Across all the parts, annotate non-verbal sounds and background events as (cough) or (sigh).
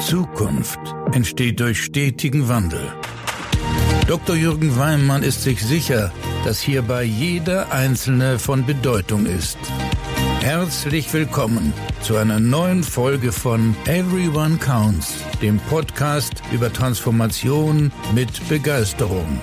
Zukunft entsteht durch stetigen Wandel. Dr. Jürgen Weimann ist sich sicher, dass hierbei jeder Einzelne von Bedeutung ist. Herzlich willkommen zu einer neuen Folge von Everyone Counts, dem Podcast über Transformation mit Begeisterung.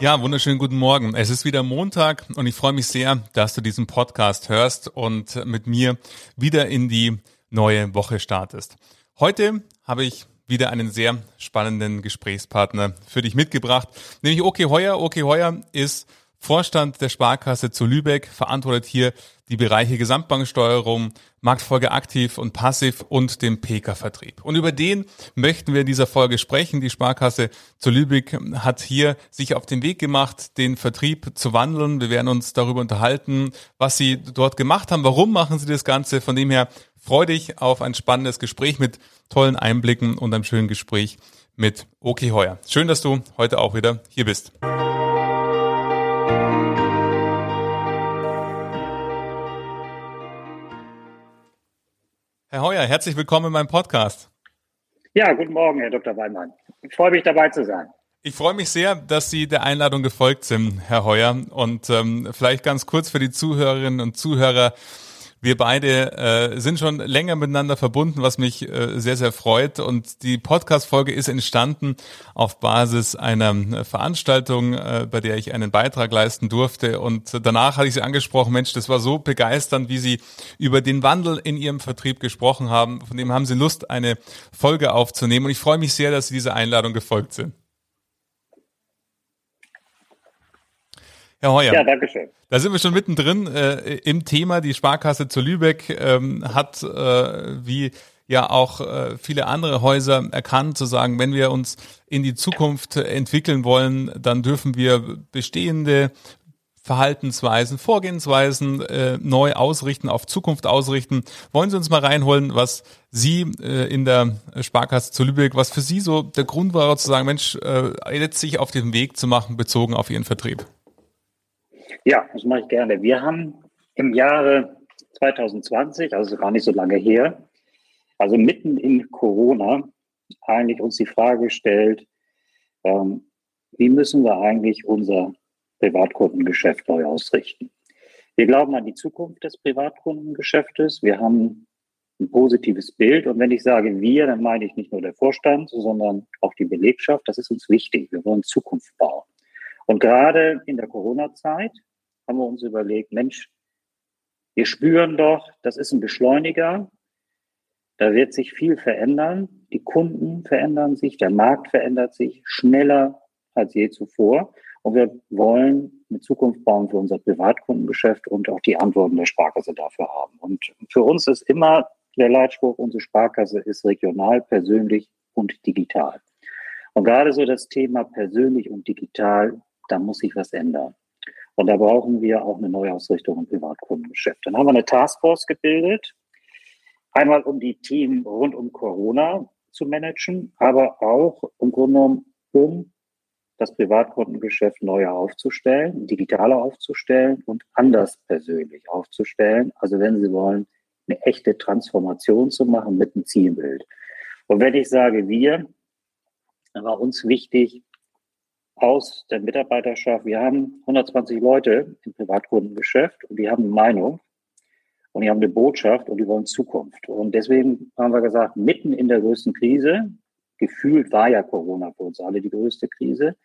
Ja, wunderschönen guten Morgen. Es ist wieder Montag und ich freue mich sehr, dass du diesen Podcast hörst und mit mir wieder in die neue Woche startest. Heute habe ich wieder einen sehr spannenden Gesprächspartner für dich mitgebracht, nämlich Oke Heuer. Oke Heuer ist Vorstand der Sparkasse zu Lübeck, verantwortet hier die Bereiche Gesamtbanksteuerung, Marktfolge aktiv und passiv und den PK-Vertrieb. Und über den möchten wir in dieser Folge sprechen. Die Sparkasse zu Lübeck hat hier sich auf den Weg gemacht, den Vertrieb zu wandeln. Wir werden uns darüber unterhalten, was sie dort gemacht haben, warum machen sie das Ganze. Von dem her Freu dich auf ein spannendes Gespräch mit tollen Einblicken und einem schönen Gespräch mit Oki Heuer. Schön, dass du heute auch wieder hier bist. Heuer, herzlich willkommen in meinem Podcast. Ja, guten Morgen, Herr Dr. Weimann. Ich freue mich dabei zu sein. Ich freue mich sehr, dass Sie der Einladung gefolgt sind, Herr Heuer. Und ähm, vielleicht ganz kurz für die Zuhörerinnen und Zuhörer. Wir beide äh, sind schon länger miteinander verbunden, was mich äh, sehr, sehr freut. Und die Podcast-Folge ist entstanden auf Basis einer äh, Veranstaltung, äh, bei der ich einen Beitrag leisten durfte. Und danach hatte ich sie angesprochen, Mensch, das war so begeisternd, wie Sie über den Wandel in Ihrem Vertrieb gesprochen haben. Von dem haben Sie Lust, eine Folge aufzunehmen. Und ich freue mich sehr, dass Sie dieser Einladung gefolgt sind. Herr Heuer. Ja, danke schön. Da sind wir schon mittendrin äh, im Thema. Die Sparkasse zu Lübeck ähm, hat, äh, wie ja auch äh, viele andere Häuser erkannt, zu sagen, wenn wir uns in die Zukunft entwickeln wollen, dann dürfen wir bestehende Verhaltensweisen, Vorgehensweisen äh, neu ausrichten, auf Zukunft ausrichten. Wollen Sie uns mal reinholen, was Sie äh, in der Sparkasse zu Lübeck, was für Sie so der Grund war, zu sagen, Mensch, äh, jetzt sich auf den Weg zu machen, bezogen auf Ihren Vertrieb? Ja, das mache ich gerne. Wir haben im Jahre 2020, also gar nicht so lange her, also mitten in Corona, eigentlich uns die Frage gestellt, ähm, wie müssen wir eigentlich unser Privatkundengeschäft neu ausrichten? Wir glauben an die Zukunft des Privatkundengeschäftes. Wir haben ein positives Bild. Und wenn ich sage wir, dann meine ich nicht nur der Vorstand, sondern auch die Belegschaft. Das ist uns wichtig. Wir wollen Zukunft bauen. Und gerade in der Corona-Zeit haben wir uns überlegt, Mensch, wir spüren doch, das ist ein Beschleuniger. Da wird sich viel verändern. Die Kunden verändern sich, der Markt verändert sich schneller als je zuvor. Und wir wollen eine Zukunft bauen für unser Privatkundengeschäft und auch die Antworten der Sparkasse dafür haben. Und für uns ist immer der Leitspruch, unsere Sparkasse ist regional, persönlich und digital. Und gerade so das Thema persönlich und digital, da muss sich was ändern. Und da brauchen wir auch eine Neuausrichtung im Privatkundengeschäft. Dann haben wir eine Taskforce gebildet, einmal um die Team rund um Corona zu managen, aber auch im Grunde genommen, um das Privatkundengeschäft neuer aufzustellen, digitaler aufzustellen und anders persönlich aufzustellen. Also wenn Sie wollen, eine echte Transformation zu machen mit einem Zielbild. Und wenn ich sage wir, dann war uns wichtig, aus der Mitarbeiterschaft. Wir haben 120 Leute im Privatkundengeschäft und die haben eine Meinung und die haben eine Botschaft und die wollen Zukunft. Und deswegen haben wir gesagt, mitten in der größten Krise, gefühlt war ja Corona für uns alle die größte Krise,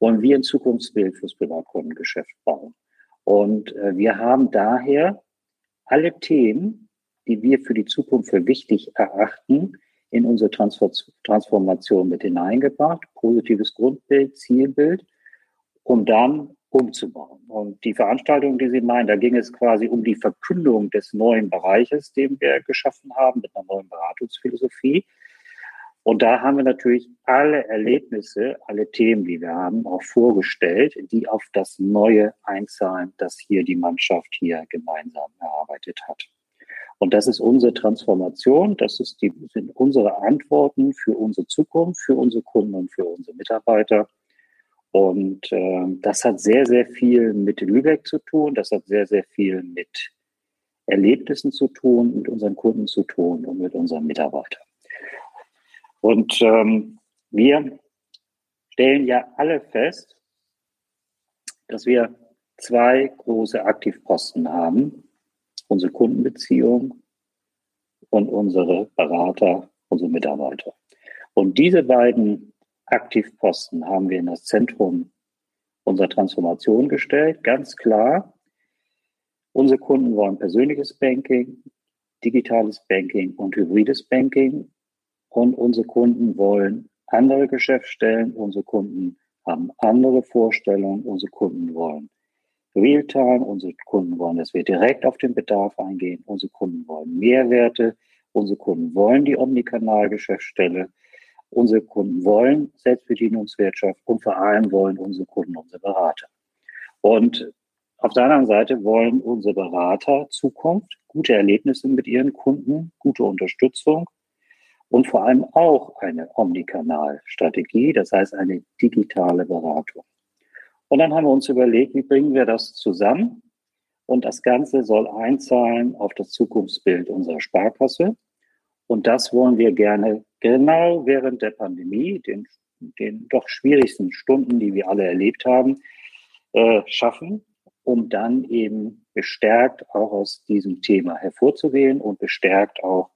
wollen wir ein Zukunftsbild fürs Privatkundengeschäft bauen. Und äh, wir haben daher alle Themen, die wir für die Zukunft für wichtig erachten, in unsere Transformation mit hineingebracht, positives Grundbild, Zielbild, um dann umzubauen. Und die Veranstaltung, die Sie meinen, da ging es quasi um die Verkündung des neuen Bereiches, den wir geschaffen haben, mit einer neuen Beratungsphilosophie. Und da haben wir natürlich alle Erlebnisse, alle Themen, die wir haben, auch vorgestellt, die auf das Neue einzahlen, das hier die Mannschaft hier gemeinsam erarbeitet hat. Und das ist unsere Transformation, das ist die, sind unsere Antworten für unsere Zukunft, für unsere Kunden und für unsere Mitarbeiter. Und äh, das hat sehr, sehr viel mit Lübeck zu tun, das hat sehr, sehr viel mit Erlebnissen zu tun, mit unseren Kunden zu tun und mit unseren Mitarbeitern. Und ähm, wir stellen ja alle fest, dass wir zwei große Aktivposten haben. Unsere Kundenbeziehung und unsere Berater, unsere Mitarbeiter. Und diese beiden Aktivposten haben wir in das Zentrum unserer Transformation gestellt. Ganz klar, unsere Kunden wollen persönliches Banking, digitales Banking und hybrides Banking. Und unsere Kunden wollen andere Geschäftsstellen. Unsere Kunden haben andere Vorstellungen. Unsere Kunden wollen Realtime. Unsere Kunden wollen, dass wir direkt auf den Bedarf eingehen. Unsere Kunden wollen Mehrwerte. Unsere Kunden wollen die Omnikanal-Geschäftsstelle. Unsere Kunden wollen Selbstbedienungswirtschaft und vor allem wollen unsere Kunden unsere Berater. Und auf der anderen Seite wollen unsere Berater Zukunft, gute Erlebnisse mit ihren Kunden, gute Unterstützung und vor allem auch eine Omnikanal-Strategie, das heißt eine digitale Beratung. Und dann haben wir uns überlegt, wie bringen wir das zusammen? Und das Ganze soll einzahlen auf das Zukunftsbild unserer Sparkasse. Und das wollen wir gerne genau während der Pandemie, den, den doch schwierigsten Stunden, die wir alle erlebt haben, äh, schaffen, um dann eben bestärkt auch aus diesem Thema hervorzugehen und bestärkt auch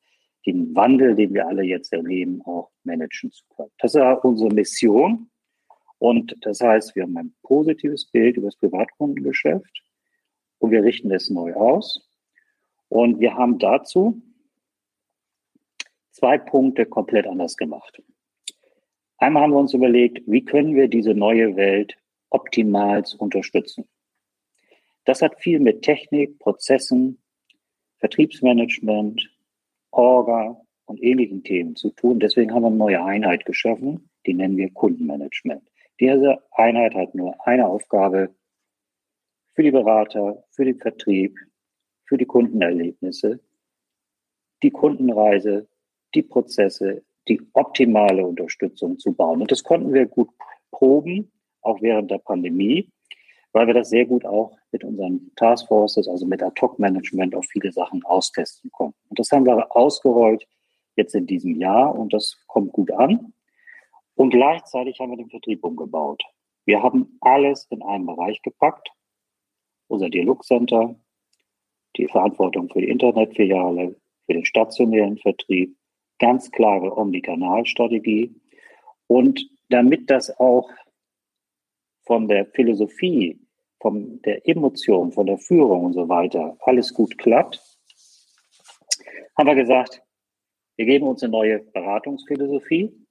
den Wandel, den wir alle jetzt erleben, auch managen zu können. Das ist unsere Mission. Und das heißt, wir haben ein positives Bild über das Privatkundengeschäft und wir richten es neu aus. Und wir haben dazu zwei Punkte komplett anders gemacht. Einmal haben wir uns überlegt, wie können wir diese neue Welt optimal unterstützen. Das hat viel mit Technik, Prozessen, Vertriebsmanagement, Orga und ähnlichen Themen zu tun. Deswegen haben wir eine neue Einheit geschaffen, die nennen wir Kundenmanagement. Diese Einheit hat nur eine Aufgabe für die Berater, für den Vertrieb, für die Kundenerlebnisse, die Kundenreise die Prozesse, die optimale Unterstützung zu bauen. Und das konnten wir gut proben, auch während der Pandemie, weil wir das sehr gut auch mit unseren Taskforces, also mit Ad-Hoc-Management auf viele Sachen austesten konnten. Und das haben wir ausgerollt jetzt in diesem Jahr und das kommt gut an. Und gleichzeitig haben wir den Vertrieb umgebaut. Wir haben alles in einen Bereich gepackt. Unser Dialogcenter, die Verantwortung für die Internetfiliale, für den stationären Vertrieb, ganz klare Omnikanalstrategie. Und damit das auch von der Philosophie, von der Emotion, von der Führung und so weiter alles gut klappt, haben wir gesagt, wir geben uns eine neue Beratungsphilosophie.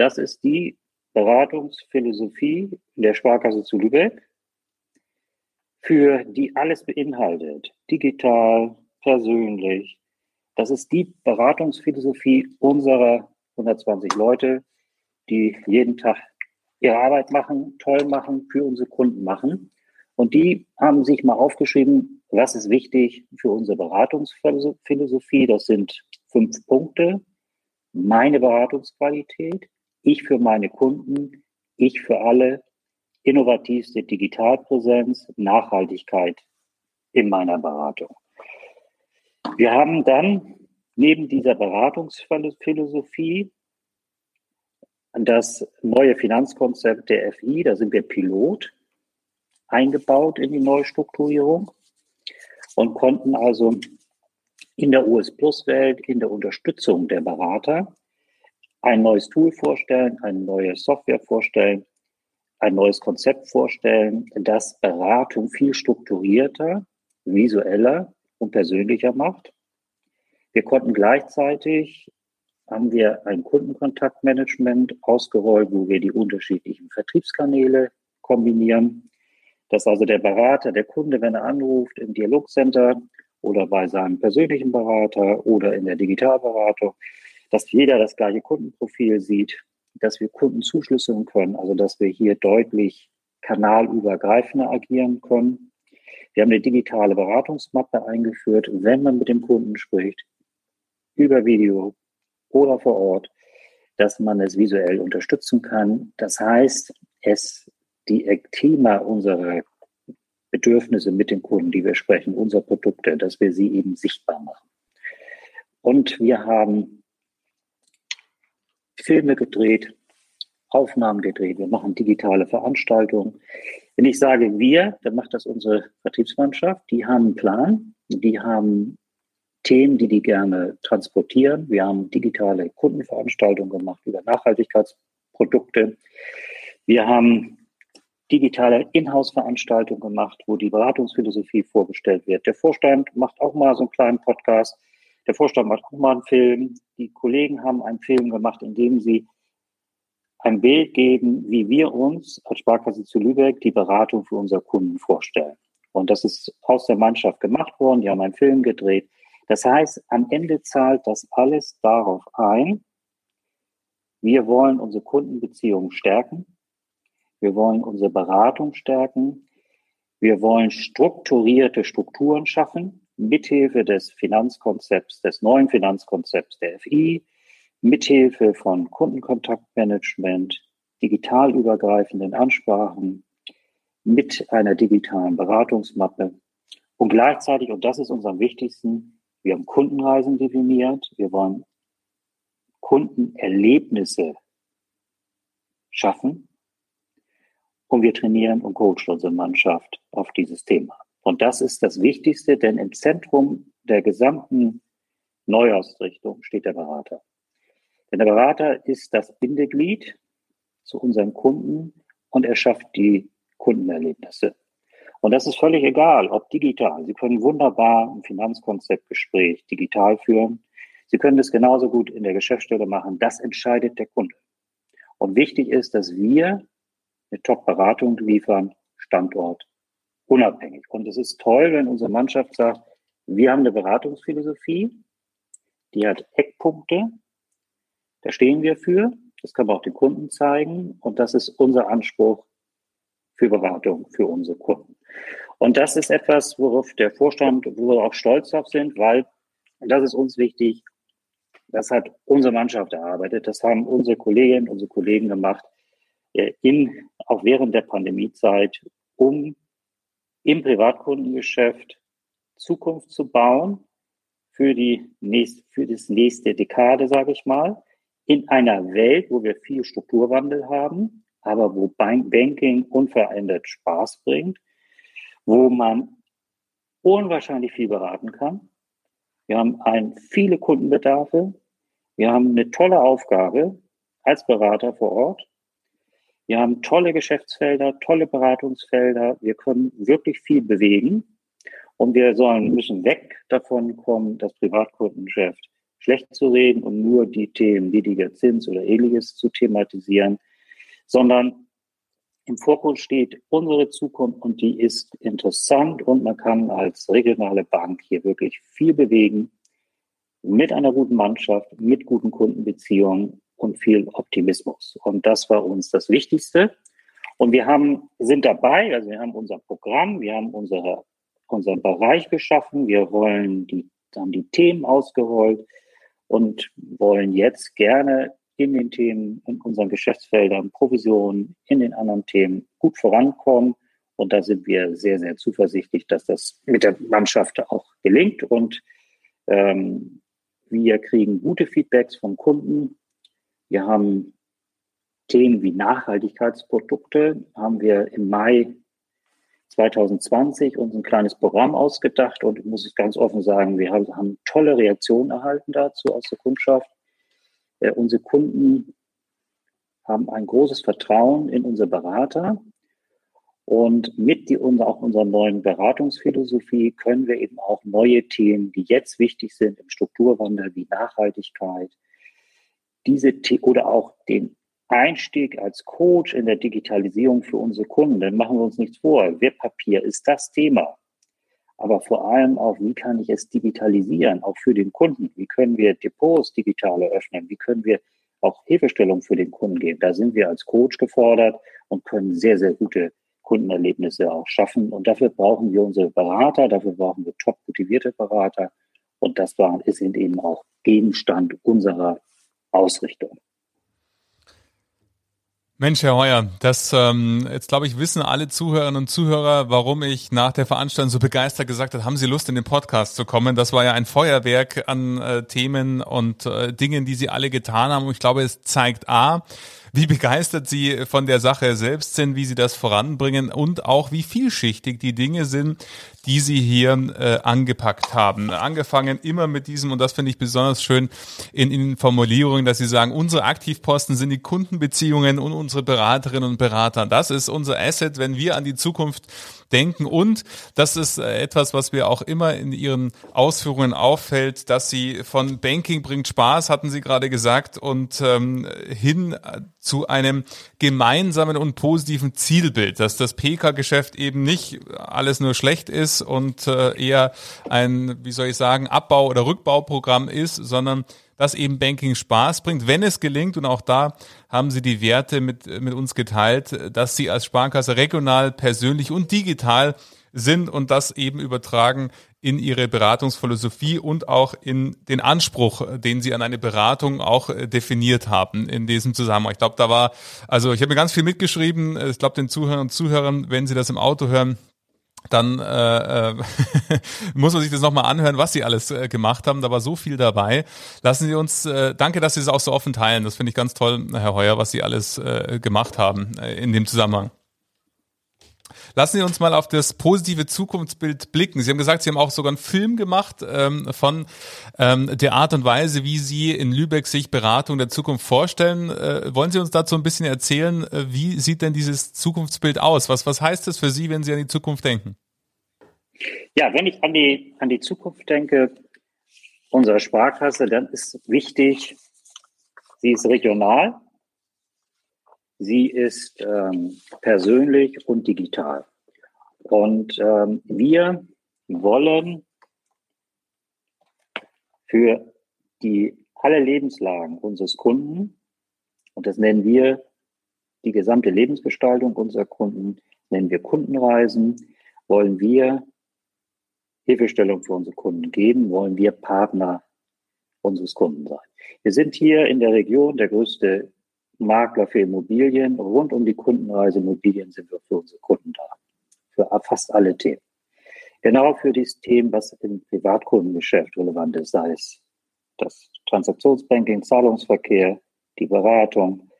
Das ist die Beratungsphilosophie der Sparkasse zu Lübeck, für die alles beinhaltet, digital, persönlich, das ist die Beratungsphilosophie unserer 120 Leute, die jeden Tag ihre Arbeit machen, toll machen, für unsere Kunden machen. Und die haben sich mal aufgeschrieben, was ist wichtig für unsere Beratungsphilosophie. Das sind fünf Punkte. Meine Beratungsqualität, ich für meine Kunden, ich für alle, innovativste Digitalpräsenz, Nachhaltigkeit in meiner Beratung. Wir haben dann neben dieser Beratungsphilosophie das neue Finanzkonzept der FI, da sind wir Pilot, eingebaut in die Neustrukturierung und konnten also in der US Plus Welt, in der Unterstützung der Berater ein neues Tool vorstellen, eine neue Software vorstellen, ein neues Konzept vorstellen, das Beratung viel strukturierter, visueller und persönlicher macht. Wir konnten gleichzeitig, haben wir ein Kundenkontaktmanagement ausgerollt, wo wir die unterschiedlichen Vertriebskanäle kombinieren. Dass also der Berater, der Kunde, wenn er anruft im Dialogcenter oder bei seinem persönlichen Berater oder in der Digitalberatung, dass jeder das gleiche Kundenprofil sieht, dass wir Kunden zuschlüsseln können, also dass wir hier deutlich kanalübergreifender agieren können wir haben eine digitale Beratungsmappe eingeführt, wenn man mit dem Kunden spricht, über Video oder vor Ort, dass man es visuell unterstützen kann. Das heißt, es die Thema unserer Bedürfnisse mit den Kunden, die wir sprechen, unserer Produkte, dass wir sie eben sichtbar machen. Und wir haben Filme gedreht, Aufnahmen gedreht, wir machen digitale Veranstaltungen. Wenn ich sage wir, dann macht das unsere Vertriebsmannschaft. Die haben einen Plan, die haben Themen, die die gerne transportieren. Wir haben digitale Kundenveranstaltungen gemacht über Nachhaltigkeitsprodukte. Wir haben digitale Inhouse-Veranstaltungen gemacht, wo die Beratungsphilosophie vorgestellt wird. Der Vorstand macht auch mal so einen kleinen Podcast. Der Vorstand macht auch mal einen Film. Die Kollegen haben einen Film gemacht, in dem sie ein Bild geben, wie wir uns als Sparkasse zu Lübeck die Beratung für unsere Kunden vorstellen. Und das ist aus der Mannschaft gemacht worden. Die haben einen Film gedreht. Das heißt, am Ende zahlt das alles darauf ein, wir wollen unsere Kundenbeziehungen stärken. Wir wollen unsere Beratung stärken. Wir wollen strukturierte Strukturen schaffen, mithilfe des Finanzkonzepts, des neuen Finanzkonzepts der FI, mithilfe von Kundenkontaktmanagement, digital übergreifenden Ansprachen, mit einer digitalen Beratungsmappe und gleichzeitig, und das ist uns am wichtigsten, wir haben Kundenreisen definiert. Wir wollen Kundenerlebnisse schaffen. Und wir trainieren und coachen unsere Mannschaft auf dieses Thema. Und das ist das Wichtigste, denn im Zentrum der gesamten Neuausrichtung steht der Berater. Denn der Berater ist das Bindeglied zu unseren Kunden und er schafft die Kundenerlebnisse. Und das ist völlig egal, ob digital. Sie können wunderbar ein Finanzkonzeptgespräch digital führen. Sie können das genauso gut in der Geschäftsstelle machen. Das entscheidet der Kunde. Und wichtig ist, dass wir eine Top-Beratung liefern, Standort unabhängig. Und es ist toll, wenn unsere Mannschaft sagt, wir haben eine Beratungsphilosophie, die hat Eckpunkte, da stehen wir für, das können wir auch den Kunden zeigen und das ist unser Anspruch für Beratung für unsere Kunden. Und das ist etwas, worauf der Vorstand, wo wir auch stolz drauf sind, weil, das ist uns wichtig, das hat unsere Mannschaft erarbeitet, das haben unsere Kolleginnen, unsere Kollegen gemacht, äh, in, auch während der Pandemiezeit, um im Privatkundengeschäft Zukunft zu bauen für die nächste, für das nächste Dekade, sage ich mal, in einer Welt, wo wir viel Strukturwandel haben, aber wo Banking unverändert Spaß bringt, wo man unwahrscheinlich viel beraten kann. Wir haben ein, viele Kundenbedarfe. Wir haben eine tolle Aufgabe als Berater vor Ort. Wir haben tolle Geschäftsfelder, tolle Beratungsfelder. Wir können wirklich viel bewegen. Und wir sollen, müssen weg davon kommen, das Privatkundengeschäft schlecht zu reden und nur die Themen niedriger Zins oder ähnliches zu thematisieren, sondern im Fokus steht unsere Zukunft und die ist interessant und man kann als regionale Bank hier wirklich viel bewegen mit einer guten Mannschaft, mit guten Kundenbeziehungen und viel Optimismus. Und das war uns das Wichtigste. Und wir haben, sind dabei, also wir haben unser Programm, wir haben unsere, unseren Bereich geschaffen, wir wollen die, haben die Themen ausgerollt und wollen jetzt gerne in den Themen, in unseren Geschäftsfeldern, Provisionen, in den anderen Themen gut vorankommen. Und da sind wir sehr, sehr zuversichtlich, dass das mit der Mannschaft auch gelingt. Und ähm, wir kriegen gute Feedbacks vom Kunden. Wir haben Themen wie Nachhaltigkeitsprodukte, haben wir im Mai 2020 uns ein kleines Programm ausgedacht und ich muss ganz offen sagen, wir haben, haben tolle Reaktionen erhalten dazu aus der Kundschaft. Äh, unsere Kunden haben ein großes Vertrauen in unsere Berater. Und mit die, unser, auch unserer neuen Beratungsphilosophie können wir eben auch neue Themen, die jetzt wichtig sind im Strukturwandel, wie Nachhaltigkeit, diese oder auch den Einstieg als Coach in der Digitalisierung für unsere Kunden, dann machen wir uns nichts vor. Wertpapier ist das Thema aber vor allem auch, wie kann ich es digitalisieren, auch für den Kunden? Wie können wir Depots digital eröffnen? Wie können wir auch Hilfestellung für den Kunden geben? Da sind wir als Coach gefordert und können sehr, sehr gute Kundenerlebnisse auch schaffen. Und dafür brauchen wir unsere Berater, dafür brauchen wir top motivierte Berater. Und das war, ist eben auch Gegenstand unserer Ausrichtung. Mensch, Herr Heuer, das ähm, jetzt glaube ich wissen alle Zuhörerinnen und Zuhörer, warum ich nach der Veranstaltung so begeistert gesagt habe, haben Sie Lust in den Podcast zu kommen? Das war ja ein Feuerwerk an äh, Themen und äh, Dingen, die Sie alle getan haben. Und ich glaube, es zeigt a, wie begeistert Sie von der Sache selbst sind, wie Sie das voranbringen und auch wie vielschichtig die Dinge sind, die Sie hier äh, angepackt haben. Angefangen immer mit diesem, und das finde ich besonders schön, in, in Formulierungen, dass Sie sagen, unsere Aktivposten sind die Kundenbeziehungen und unsere Beraterinnen und Berater. Das ist unser Asset, wenn wir an die Zukunft denken. Und das ist äh, etwas, was mir auch immer in Ihren Ausführungen auffällt, dass Sie von Banking bringt Spaß, hatten Sie gerade gesagt, und ähm, hin zu einem gemeinsamen und positiven Zielbild, dass das PK-Geschäft eben nicht alles nur schlecht ist, ist und äh, eher ein, wie soll ich sagen, Abbau- oder Rückbauprogramm ist, sondern dass eben Banking Spaß bringt, wenn es gelingt. Und auch da haben Sie die Werte mit, mit uns geteilt, dass Sie als Sparkasse regional, persönlich und digital sind und das eben übertragen in ihre Beratungsphilosophie und auch in den Anspruch, den sie an eine Beratung auch definiert haben in diesem Zusammenhang. Ich glaube, da war, also ich habe mir ganz viel mitgeschrieben. Ich glaube, den Zuhörern und Zuhörern, wenn sie das im Auto hören, dann äh, äh, (laughs) muss man sich das nochmal anhören, was sie alles äh, gemacht haben. Da war so viel dabei. Lassen Sie uns, äh, danke, dass Sie es auch so offen teilen. Das finde ich ganz toll, Herr Heuer, was Sie alles äh, gemacht haben äh, in dem Zusammenhang. Lassen Sie uns mal auf das positive Zukunftsbild blicken. Sie haben gesagt, Sie haben auch sogar einen Film gemacht ähm, von ähm, der Art und Weise, wie Sie in Lübeck sich Beratung der Zukunft vorstellen. Äh, wollen Sie uns dazu ein bisschen erzählen, äh, wie sieht denn dieses Zukunftsbild aus? Was, was heißt es für Sie, wenn Sie an die Zukunft denken? Ja, wenn ich an die, an die Zukunft denke, unserer Sparkasse, dann ist wichtig, sie ist regional, Sie ist ähm, persönlich und digital. Und ähm, wir wollen für die alle Lebenslagen unseres Kunden, und das nennen wir die gesamte Lebensgestaltung unserer Kunden, nennen wir Kundenreisen, wollen wir Hilfestellung für unsere Kunden geben, wollen wir Partner unseres Kunden sein. Wir sind hier in der Region der größte Makler für Immobilien. Rund um die Kundenreise Immobilien sind wir für unsere Kunden da. Für fast alle Themen. Genau für dieses Thema, was im Privatkundengeschäft relevant ist, sei es das Transaktionsbanking, Zahlungsverkehr, die Beratung.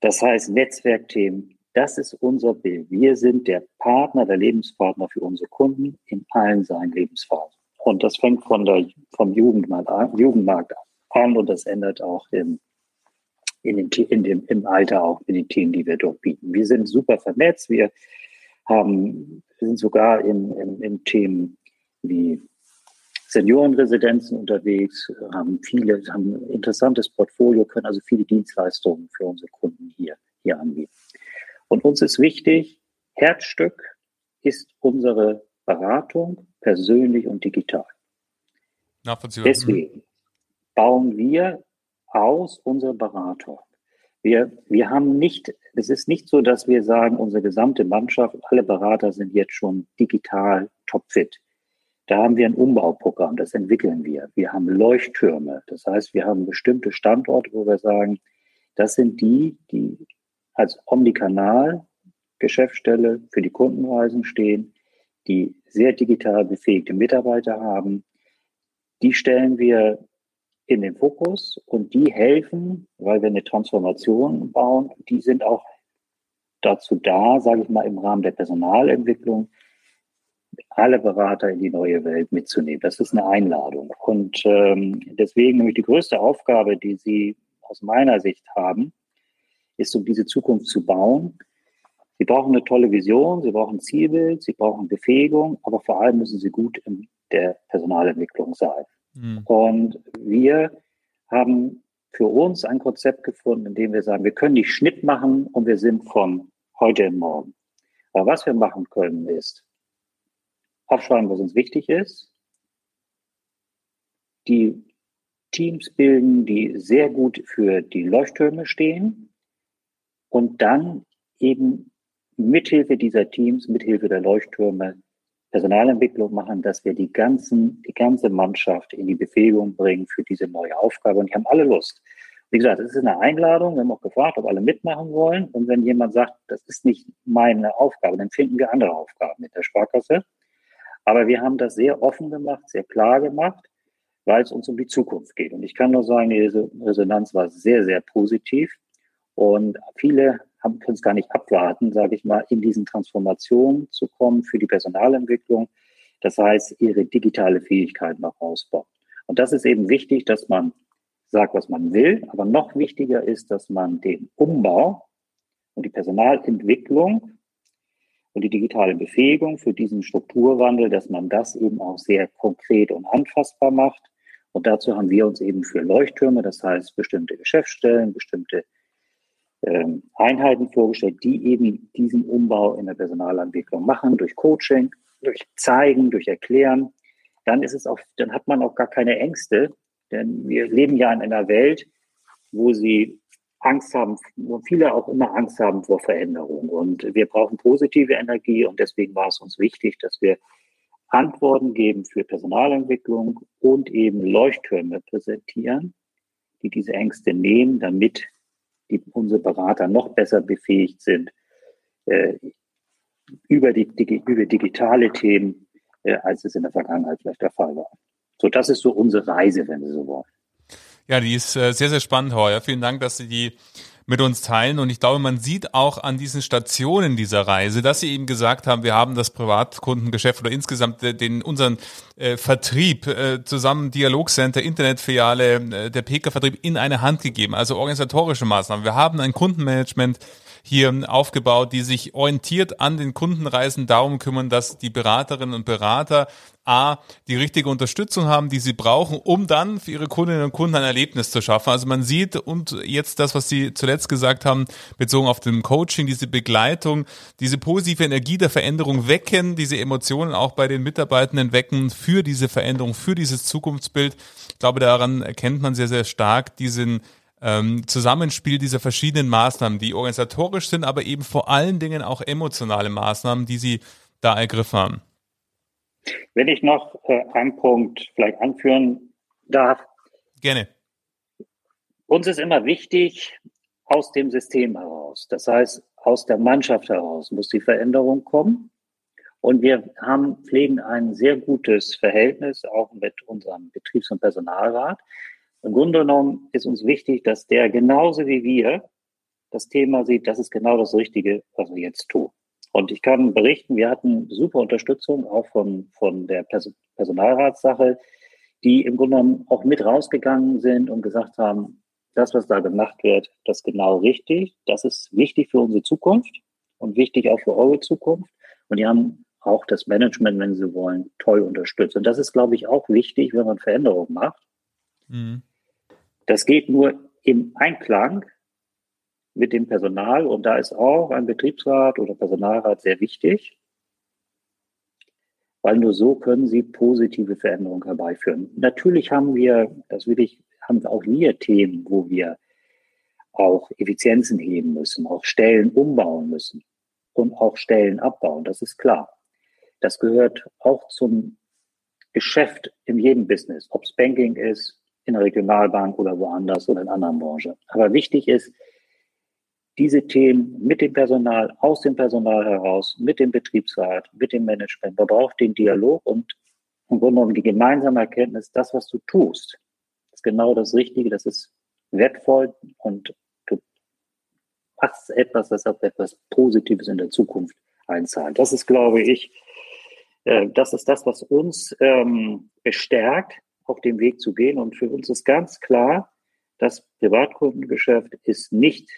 Das heißt Netzwerkthemen. Das ist unser Bild. Wir sind der Partner, der Lebenspartner für unsere Kunden in allen seinen Lebensphasen. Und das fängt von der, vom Jugendmarkt an, Jugendmarkt an und das ändert auch im in dem, in dem, im Alter auch mit den Themen, die wir dort bieten. Wir sind super vernetzt. Wir haben, sind sogar in, in, in Themen wie Seniorenresidenzen unterwegs, haben viele, haben ein interessantes Portfolio, können also viele Dienstleistungen für unsere Kunden hier, hier anbieten. Und uns ist wichtig, Herzstück ist unsere Beratung, persönlich und digital. Deswegen bauen wir aus unserer Beratung. Wir, wir haben nicht, es ist nicht so, dass wir sagen, unsere gesamte Mannschaft, alle Berater sind jetzt schon digital topfit. Da haben wir ein Umbauprogramm, das entwickeln wir. Wir haben Leuchttürme. Das heißt, wir haben bestimmte Standorte, wo wir sagen, das sind die, die als Omnikanal Geschäftsstelle für die Kundenreisen stehen, die sehr digital befähigte Mitarbeiter haben. Die stellen wir in den Fokus und die helfen, weil wir eine Transformation bauen, die sind auch dazu da, sage ich mal, im Rahmen der Personalentwicklung, alle Berater in die neue Welt mitzunehmen. Das ist eine Einladung. Und ähm, deswegen nämlich die größte Aufgabe, die Sie aus meiner Sicht haben, ist, um diese Zukunft zu bauen. Sie brauchen eine tolle Vision, Sie brauchen Zielbild, Sie brauchen Befähigung, aber vor allem müssen Sie gut in der Personalentwicklung sein. Mhm. Und wir haben für uns ein Konzept gefunden, in dem wir sagen, wir können nicht Schnitt machen und wir sind von heute in morgen. Aber was wir machen können, ist aufschreiben, was uns wichtig ist, die Teams bilden, die sehr gut für die Leuchttürme stehen und dann eben mithilfe dieser Teams, mithilfe der Leuchttürme Personalentwicklung machen, dass wir die ganzen, die ganze Mannschaft in die Bewegung bringen für diese neue Aufgabe. Und die haben alle Lust. Wie gesagt, es ist eine Einladung. Wir haben auch gefragt, ob alle mitmachen wollen. Und wenn jemand sagt, das ist nicht meine Aufgabe, dann finden wir andere Aufgaben mit der Sparkasse. Aber wir haben das sehr offen gemacht, sehr klar gemacht, weil es uns um die Zukunft geht. Und ich kann nur sagen, die Resonanz war sehr, sehr positiv. Und viele haben, können es gar nicht abwarten, sage ich mal, in diesen Transformationen zu kommen für die Personalentwicklung. Das heißt, ihre digitale Fähigkeit noch ausbauen. Und das ist eben wichtig, dass man sagt, was man will. Aber noch wichtiger ist, dass man den Umbau und die Personalentwicklung und die digitale Befähigung für diesen Strukturwandel, dass man das eben auch sehr konkret und anfassbar macht. Und dazu haben wir uns eben für Leuchttürme, das heißt bestimmte Geschäftsstellen, bestimmte Einheiten vorgestellt, die eben diesen Umbau in der Personalentwicklung machen, durch Coaching, durch Zeigen, durch Erklären. Dann ist es auch, dann hat man auch gar keine Ängste, denn wir leben ja in einer Welt, wo sie Angst haben, wo viele auch immer Angst haben vor Veränderung. Und wir brauchen positive Energie und deswegen war es uns wichtig, dass wir Antworten geben für Personalentwicklung und eben Leuchttürme präsentieren, die diese Ängste nehmen, damit die, unsere Berater noch besser befähigt sind, äh, über, die, die, über digitale Themen, äh, als es in der Vergangenheit vielleicht der Fall war. So, das ist so unsere Reise, wenn Sie so wollen. Ja, die ist äh, sehr, sehr spannend, Heuer. Vielen Dank, dass Sie die mit uns teilen. Und ich glaube, man sieht auch an diesen Stationen dieser Reise, dass Sie eben gesagt haben, wir haben das Privatkundengeschäft oder insgesamt den unseren äh, Vertrieb äh, zusammen Dialogcenter, Internetfiliale, äh, der PK-Vertrieb in eine Hand gegeben, also organisatorische Maßnahmen. Wir haben ein Kundenmanagement hier aufgebaut, die sich orientiert an den Kundenreisen darum kümmern, dass die Beraterinnen und Berater A, die richtige Unterstützung haben, die sie brauchen, um dann für ihre Kundinnen und Kunden ein Erlebnis zu schaffen. Also man sieht und jetzt das, was Sie zuletzt gesagt haben, bezogen auf dem Coaching, diese Begleitung, diese positive Energie der Veränderung wecken, diese Emotionen auch bei den Mitarbeitenden wecken für diese Veränderung, für dieses Zukunftsbild. Ich glaube, daran erkennt man sehr, sehr stark diesen ähm, Zusammenspiel dieser verschiedenen Maßnahmen, die organisatorisch sind, aber eben vor allen Dingen auch emotionale Maßnahmen, die Sie da ergriffen haben. Wenn ich noch äh, einen Punkt vielleicht anführen darf. Gerne. Uns ist immer wichtig, aus dem System heraus, das heißt aus der Mannschaft heraus muss die Veränderung kommen. Und wir haben, pflegen ein sehr gutes Verhältnis auch mit unserem Betriebs- und Personalrat. Im Grunde genommen ist uns wichtig, dass der genauso wie wir das Thema sieht, das ist genau das Richtige, was wir jetzt tun. Und ich kann berichten, wir hatten super Unterstützung auch von, von der Pers Personalratssache, die im Grunde genommen auch mit rausgegangen sind und gesagt haben, das, was da gemacht wird, das ist genau richtig. Das ist wichtig für unsere Zukunft und wichtig auch für eure Zukunft. Und die haben auch das Management, wenn sie wollen, toll unterstützt. Und das ist, glaube ich, auch wichtig, wenn man Veränderungen macht. Mhm. Das geht nur im Einklang mit dem Personal und da ist auch ein Betriebsrat oder Personalrat sehr wichtig, weil nur so können sie positive Veränderungen herbeiführen. Natürlich haben wir, das will ich, haben auch wir Themen, wo wir auch Effizienzen heben müssen, auch Stellen umbauen müssen und auch Stellen abbauen, das ist klar. Das gehört auch zum Geschäft in jedem Business, ob es Banking ist, in der Regionalbank oder woanders oder in anderen Branchen. Aber wichtig ist, diese Themen mit dem Personal, aus dem Personal heraus, mit dem Betriebsrat, mit dem Management. Man braucht den Dialog und im Grunde genommen die gemeinsame Erkenntnis, das, was du tust, ist genau das Richtige, das ist wertvoll und du machst etwas, das auf etwas Positives in der Zukunft einzahlt. Das ist, glaube ich, äh, das ist das, was uns ähm, bestärkt, auf dem Weg zu gehen. Und für uns ist ganz klar, das Privatkundengeschäft ist nicht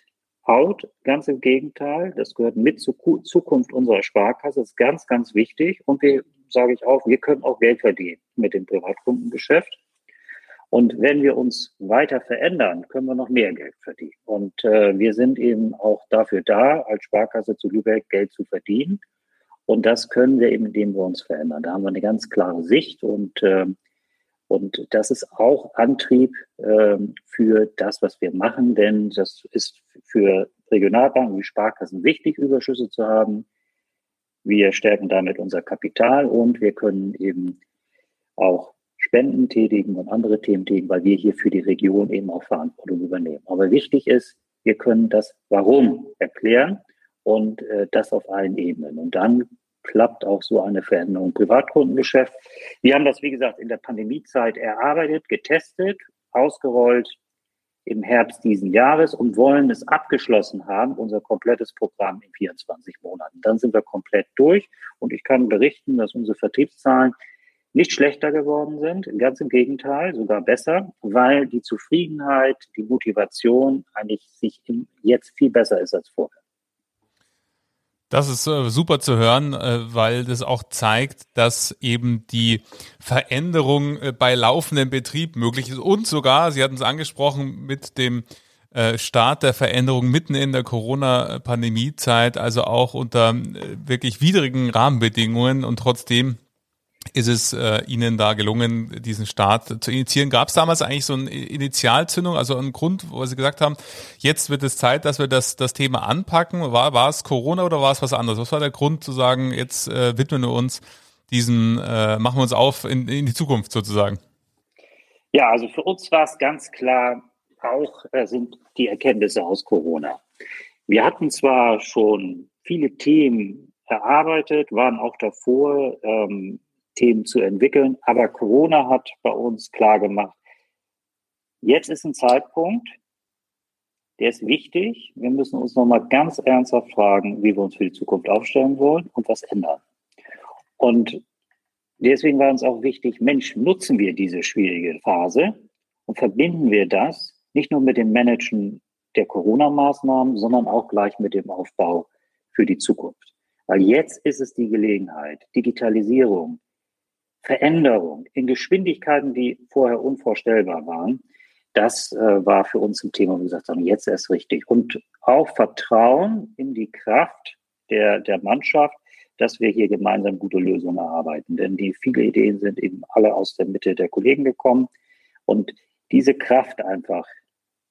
out. Ganz im Gegenteil, das gehört mit zur Zukunft unserer Sparkasse. Das ist ganz, ganz wichtig. Und wir, sage ich auch, wir können auch Geld verdienen mit dem Privatkundengeschäft. Und wenn wir uns weiter verändern, können wir noch mehr Geld verdienen. Und äh, wir sind eben auch dafür da, als Sparkasse zu Lübeck Geld zu verdienen. Und das können wir eben, indem wir uns verändern. Da haben wir eine ganz klare Sicht und äh, und das ist auch Antrieb ähm, für das, was wir machen, denn das ist für Regionalbanken wie Sparkassen wichtig, Überschüsse zu haben. Wir stärken damit unser Kapital und wir können eben auch Spenden tätigen und andere Themen tätigen, weil wir hier für die Region eben auch Verantwortung übernehmen. Aber wichtig ist, wir können das Warum erklären und äh, das auf allen Ebenen. Und dann klappt auch so eine Veränderung im Privatkundengeschäft. Wir haben das, wie gesagt, in der Pandemiezeit erarbeitet, getestet, ausgerollt im Herbst diesen Jahres und wollen es abgeschlossen haben, unser komplettes Programm in 24 Monaten. Dann sind wir komplett durch und ich kann berichten, dass unsere Vertriebszahlen nicht schlechter geworden sind, ganz im Gegenteil, sogar besser, weil die Zufriedenheit, die Motivation eigentlich sich jetzt viel besser ist als vorher. Das ist äh, super zu hören, äh, weil das auch zeigt, dass eben die Veränderung äh, bei laufendem Betrieb möglich ist. Und sogar, Sie hatten es angesprochen, mit dem Start der Veränderung mitten in der Corona-Pandemie-Zeit, also auch unter wirklich widrigen Rahmenbedingungen. Und trotzdem ist es äh, Ihnen da gelungen, diesen Start zu initiieren? Gab es damals eigentlich so eine Initialzündung, also einen Grund, wo Sie gesagt haben, jetzt wird es Zeit, dass wir das, das Thema anpacken? War, war es Corona oder war es was anderes? Was war der Grund zu sagen, jetzt äh, widmen wir uns diesen, äh, machen wir uns auf in, in die Zukunft sozusagen? Ja, also für uns war es ganz klar, auch äh, sind die Erkenntnisse aus Corona. Wir hatten zwar schon viele Themen erarbeitet, waren auch davor, ähm, Themen zu entwickeln. Aber Corona hat bei uns klar gemacht, jetzt ist ein Zeitpunkt, der ist wichtig. Wir müssen uns nochmal ganz ernsthaft fragen, wie wir uns für die Zukunft aufstellen wollen und was ändern. Und deswegen war uns auch wichtig, Mensch, nutzen wir diese schwierige Phase und verbinden wir das nicht nur mit dem Managen der Corona-Maßnahmen, sondern auch gleich mit dem Aufbau für die Zukunft. Weil jetzt ist es die Gelegenheit, Digitalisierung, Veränderung in Geschwindigkeiten, die vorher unvorstellbar waren, das äh, war für uns ein Thema, wir gesagt haben, jetzt erst richtig. Und auch Vertrauen in die Kraft der, der Mannschaft, dass wir hier gemeinsam gute Lösungen erarbeiten. Denn die viele Ideen sind eben alle aus der Mitte der Kollegen gekommen. Und diese Kraft einfach,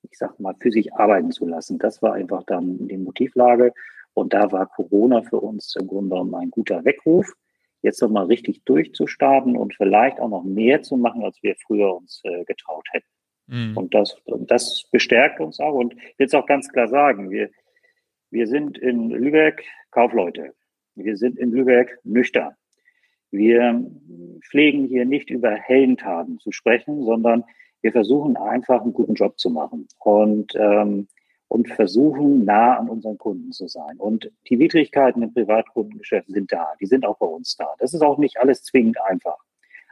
ich sag mal, für sich arbeiten zu lassen, das war einfach dann die Motivlage. Und da war Corona für uns im Grunde genommen ein guter Weckruf jetzt nochmal richtig durchzustarten und vielleicht auch noch mehr zu machen, als wir früher uns äh, getraut hätten. Mhm. Und das, das bestärkt uns auch. Und ich will es auch ganz klar sagen, wir, wir sind in Lübeck Kaufleute. Wir sind in Lübeck nüchtern. Wir pflegen hier nicht über Heldentaten zu sprechen, sondern wir versuchen einfach einen guten Job zu machen. Und ähm, und versuchen, nah an unseren Kunden zu sein. Und die Widrigkeiten im Privatkundengeschäft sind da. Die sind auch bei uns da. Das ist auch nicht alles zwingend einfach.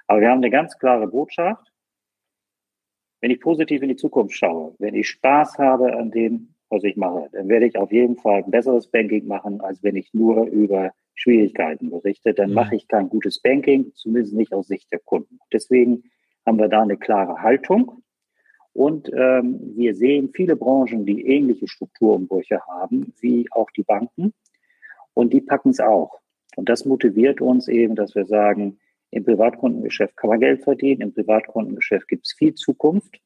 Aber wir haben eine ganz klare Botschaft. Wenn ich positiv in die Zukunft schaue, wenn ich Spaß habe an dem, was ich mache, dann werde ich auf jeden Fall ein besseres Banking machen, als wenn ich nur über Schwierigkeiten berichte. Dann mhm. mache ich kein gutes Banking, zumindest nicht aus Sicht der Kunden. Deswegen haben wir da eine klare Haltung. Und ähm, wir sehen viele Branchen, die ähnliche Strukturumbrüche haben, wie auch die Banken. Und die packen es auch. Und das motiviert uns eben, dass wir sagen, im Privatkundengeschäft kann man Geld verdienen, im Privatkundengeschäft gibt es viel Zukunft.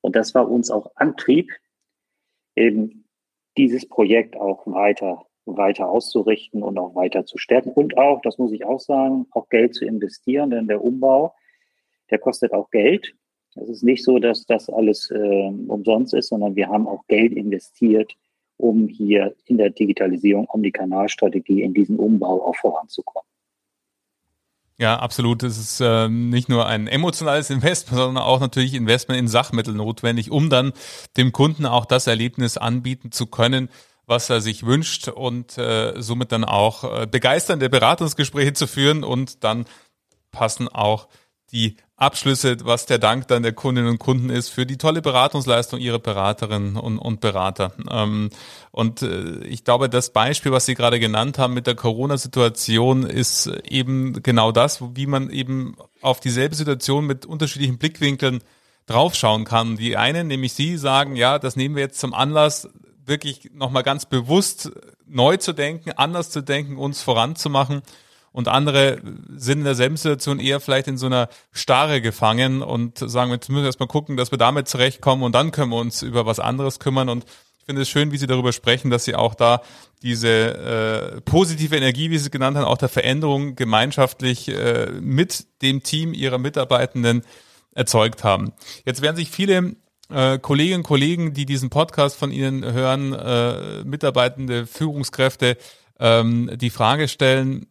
Und das war uns auch Antrieb, eben dieses Projekt auch weiter, weiter auszurichten und auch weiter zu stärken. Und auch, das muss ich auch sagen, auch Geld zu investieren, denn der Umbau, der kostet auch Geld. Es ist nicht so, dass das alles äh, umsonst ist, sondern wir haben auch Geld investiert, um hier in der Digitalisierung, um die Kanalstrategie in diesem Umbau auch voranzukommen. Ja, absolut. Es ist äh, nicht nur ein emotionales Investment, sondern auch natürlich Investment in Sachmittel notwendig, um dann dem Kunden auch das Erlebnis anbieten zu können, was er sich wünscht und äh, somit dann auch äh, begeisternde Beratungsgespräche zu führen und dann passen auch die Abschlüsse, was der Dank dann der Kundinnen und Kunden ist für die tolle Beratungsleistung ihrer Beraterinnen und, und Berater. Ähm, und äh, ich glaube, das Beispiel, was Sie gerade genannt haben mit der Corona-Situation, ist eben genau das, wie man eben auf dieselbe Situation mit unterschiedlichen Blickwinkeln draufschauen kann. Die einen, nämlich Sie, sagen, ja, das nehmen wir jetzt zum Anlass, wirklich nochmal ganz bewusst neu zu denken, anders zu denken, uns voranzumachen und andere sind in derselben Situation eher vielleicht in so einer Starre gefangen und sagen, jetzt müssen wir erstmal gucken, dass wir damit zurechtkommen und dann können wir uns über was anderes kümmern und finde es schön, wie Sie darüber sprechen, dass Sie auch da diese äh, positive Energie, wie Sie es genannt haben, auch der Veränderung gemeinschaftlich äh, mit dem Team Ihrer Mitarbeitenden erzeugt haben. Jetzt werden sich viele äh, Kolleginnen und Kollegen, die diesen Podcast von Ihnen hören, äh, Mitarbeitende, Führungskräfte, ähm, die Frage stellen,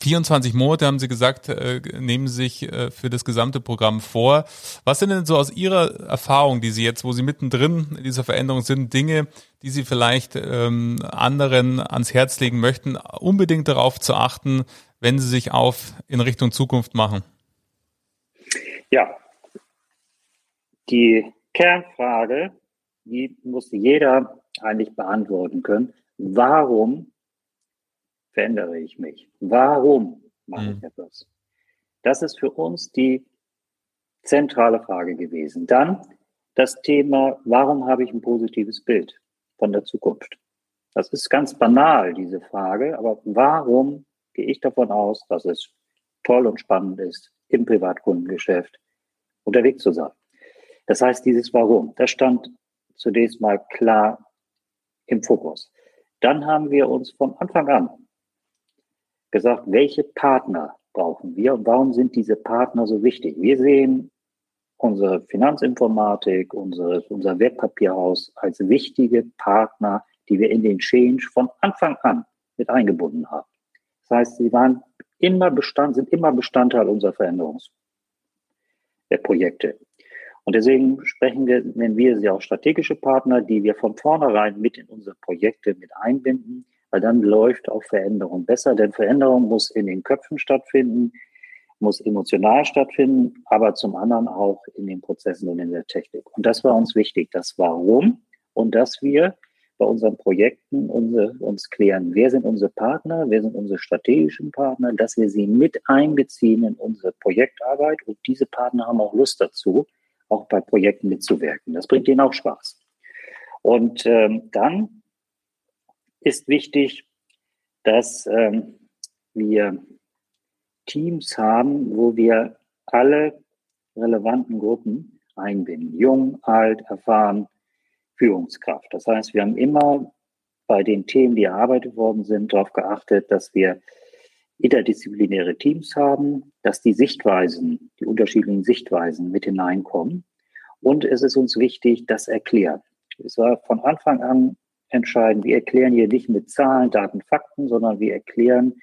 24 Monate haben Sie gesagt, äh, nehmen Sie sich äh, für das gesamte Programm vor. Was sind denn so aus Ihrer Erfahrung, die Sie jetzt, wo Sie mittendrin in dieser Veränderung sind, Dinge, die Sie vielleicht ähm, anderen ans Herz legen möchten, unbedingt darauf zu achten, wenn Sie sich auf in Richtung Zukunft machen? Ja, die Kernfrage, die muss jeder eigentlich beantworten können. Warum verändere ich mich? Warum mache mhm. ich etwas? Das ist für uns die zentrale Frage gewesen. Dann das Thema, warum habe ich ein positives Bild von der Zukunft? Das ist ganz banal, diese Frage, aber warum gehe ich davon aus, dass es toll und spannend ist, im Privatkundengeschäft unterwegs zu sein? Das heißt, dieses Warum, das stand zunächst mal klar im Fokus. Dann haben wir uns von Anfang an gesagt, welche Partner brauchen wir und warum sind diese Partner so wichtig? Wir sehen unsere Finanzinformatik, unsere, unser Wertpapierhaus als wichtige Partner, die wir in den Change von Anfang an mit eingebunden haben. Das heißt, sie waren immer Bestand, sind immer Bestandteil unserer Veränderungsprojekte. Und deswegen sprechen wir, nennen wir sie auch strategische Partner, die wir von vornherein mit in unsere Projekte mit einbinden, weil dann läuft auch Veränderung besser, denn Veränderung muss in den Köpfen stattfinden, muss emotional stattfinden, aber zum anderen auch in den Prozessen und in der Technik. Und das war uns wichtig, das Warum und dass wir bei unseren Projekten unsere, uns klären, wer sind unsere Partner, wer sind unsere strategischen Partner, dass wir sie mit einbeziehen in unsere Projektarbeit und diese Partner haben auch Lust dazu, auch bei Projekten mitzuwirken. Das bringt ihnen auch Spaß. Und ähm, dann ist wichtig, dass ähm, wir Teams haben, wo wir alle relevanten Gruppen einbinden. Jung, alt, erfahren, Führungskraft. Das heißt, wir haben immer bei den Themen, die erarbeitet worden sind, darauf geachtet, dass wir interdisziplinäre Teams haben, dass die Sichtweisen, die unterschiedlichen Sichtweisen mit hineinkommen. Und es ist uns wichtig, das Erklären. Es war von Anfang an entscheiden. Wir erklären hier nicht mit Zahlen, Daten, Fakten, sondern wir erklären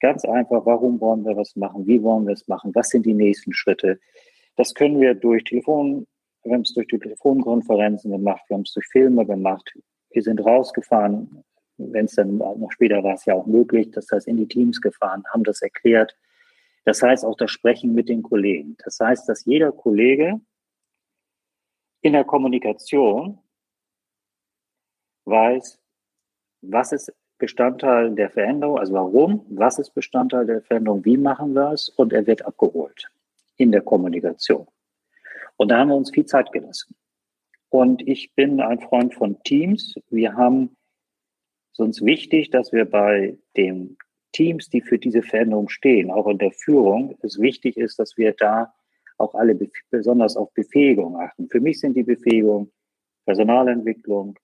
ganz einfach, warum wollen wir was machen, wie wollen wir es machen, was sind die nächsten Schritte. Das können wir durch Telefon, wir haben es durch die Telefonkonferenzen gemacht, wir haben es durch Filme gemacht, wir sind rausgefahren, wenn es dann noch später war es ja auch möglich, das heißt in die Teams gefahren, haben das erklärt. Das heißt auch das Sprechen mit den Kollegen. Das heißt, dass jeder Kollege in der Kommunikation weiß, was ist Bestandteil der Veränderung, also warum, was ist Bestandteil der Veränderung, wie machen wir es und er wird abgeholt in der Kommunikation. Und da haben wir uns viel Zeit gelassen. Und ich bin ein Freund von Teams. Wir haben es uns wichtig, dass wir bei den Teams, die für diese Veränderung stehen, auch in der Führung, es wichtig ist, dass wir da auch alle besonders auf Befähigung achten. Für mich sind die Befähigung Personalentwicklung,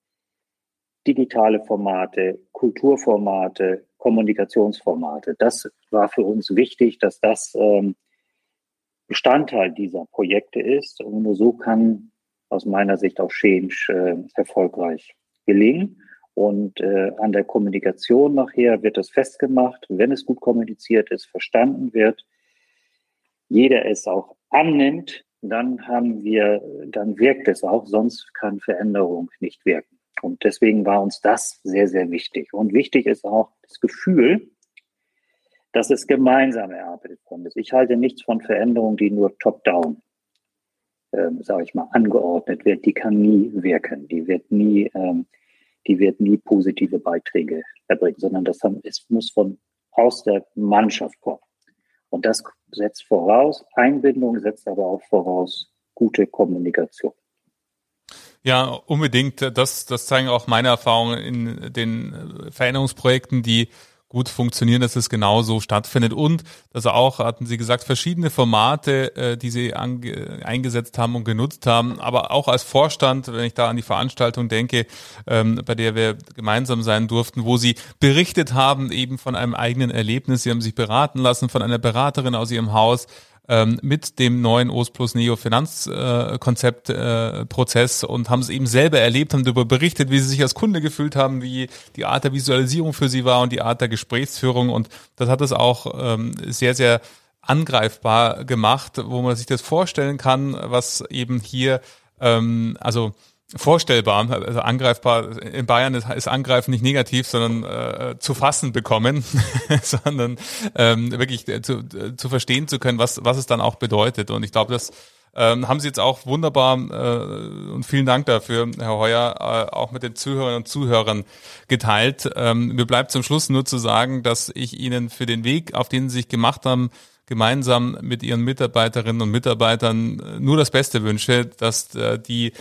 digitale Formate, Kulturformate, Kommunikationsformate. Das war für uns wichtig, dass das ähm, Bestandteil dieser Projekte ist. Und nur so kann aus meiner Sicht auch Change äh, erfolgreich gelingen. Und äh, an der Kommunikation nachher wird es festgemacht, wenn es gut kommuniziert ist, verstanden wird, jeder es auch annimmt, dann haben wir, dann wirkt es auch, sonst kann Veränderung nicht wirken. Und deswegen war uns das sehr, sehr wichtig. Und wichtig ist auch das Gefühl, dass es gemeinsam erarbeitet worden ist. Ich halte nichts von Veränderungen, die nur top-down, ähm, sage ich mal, angeordnet wird. Die kann nie wirken. Die wird nie, ähm, die wird nie positive Beiträge erbringen, sondern das haben, es muss von aus der Mannschaft kommen. Und das setzt voraus Einbindung, setzt aber auch voraus gute Kommunikation. Ja, unbedingt. Das, das zeigen auch meine Erfahrungen in den Veränderungsprojekten, die gut funktionieren, dass es genau so stattfindet und dass auch, hatten Sie gesagt, verschiedene Formate, äh, die Sie eingesetzt haben und genutzt haben, aber auch als Vorstand, wenn ich da an die Veranstaltung denke, ähm, bei der wir gemeinsam sein durften, wo Sie berichtet haben eben von einem eigenen Erlebnis. Sie haben sich beraten lassen von einer Beraterin aus Ihrem Haus, ähm, mit dem neuen OS Plus Neo Finanzkonzept äh, Prozess und haben es eben selber erlebt, haben darüber berichtet, wie sie sich als Kunde gefühlt haben, wie die Art der Visualisierung für sie war und die Art der Gesprächsführung. Und das hat es auch ähm, sehr, sehr angreifbar gemacht, wo man sich das vorstellen kann, was eben hier, ähm, also vorstellbar, also angreifbar. In Bayern ist, ist Angreifen nicht negativ, sondern äh, zu fassen bekommen, (laughs) sondern ähm, wirklich äh, zu, äh, zu verstehen zu können, was, was es dann auch bedeutet. Und ich glaube, das ähm, haben Sie jetzt auch wunderbar äh, und vielen Dank dafür, Herr Heuer, äh, auch mit den Zuhörern und Zuhörern geteilt. Ähm, mir bleibt zum Schluss nur zu sagen, dass ich Ihnen für den Weg, auf den Sie sich gemacht haben, gemeinsam mit ihren Mitarbeiterinnen und Mitarbeitern äh, nur das Beste wünsche, dass die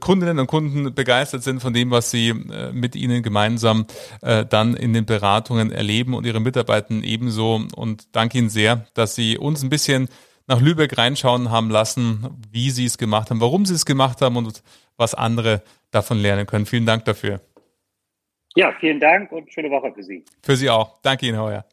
Kundinnen und Kunden begeistert sind von dem, was sie mit ihnen gemeinsam dann in den Beratungen erleben und ihre Mitarbeiter ebenso. Und danke Ihnen sehr, dass Sie uns ein bisschen nach Lübeck reinschauen haben lassen, wie Sie es gemacht haben, warum Sie es gemacht haben und was andere davon lernen können. Vielen Dank dafür. Ja, vielen Dank und schöne Woche für Sie. Für Sie auch. Danke Ihnen, Heuer.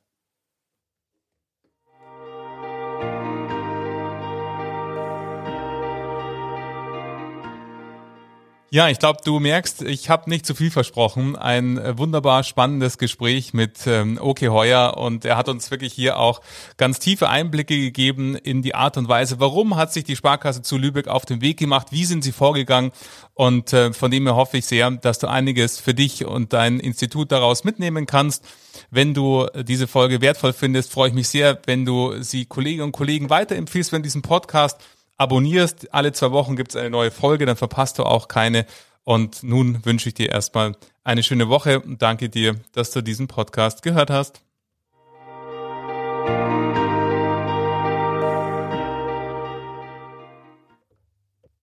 Ja, ich glaube, du merkst, ich habe nicht zu viel versprochen. Ein äh, wunderbar spannendes Gespräch mit ähm, Oke Heuer und er hat uns wirklich hier auch ganz tiefe Einblicke gegeben in die Art und Weise, warum hat sich die Sparkasse zu Lübeck auf den Weg gemacht, wie sind sie vorgegangen und äh, von dem her hoffe ich sehr, dass du einiges für dich und dein Institut daraus mitnehmen kannst. Wenn du diese Folge wertvoll findest, freue ich mich sehr, wenn du sie Kolleginnen und Kollegen weiterempfiehlst, wenn diesen Podcast abonnierst. Alle zwei Wochen gibt es eine neue Folge, dann verpasst du auch keine. Und nun wünsche ich dir erstmal eine schöne Woche und danke dir, dass du diesen Podcast gehört hast.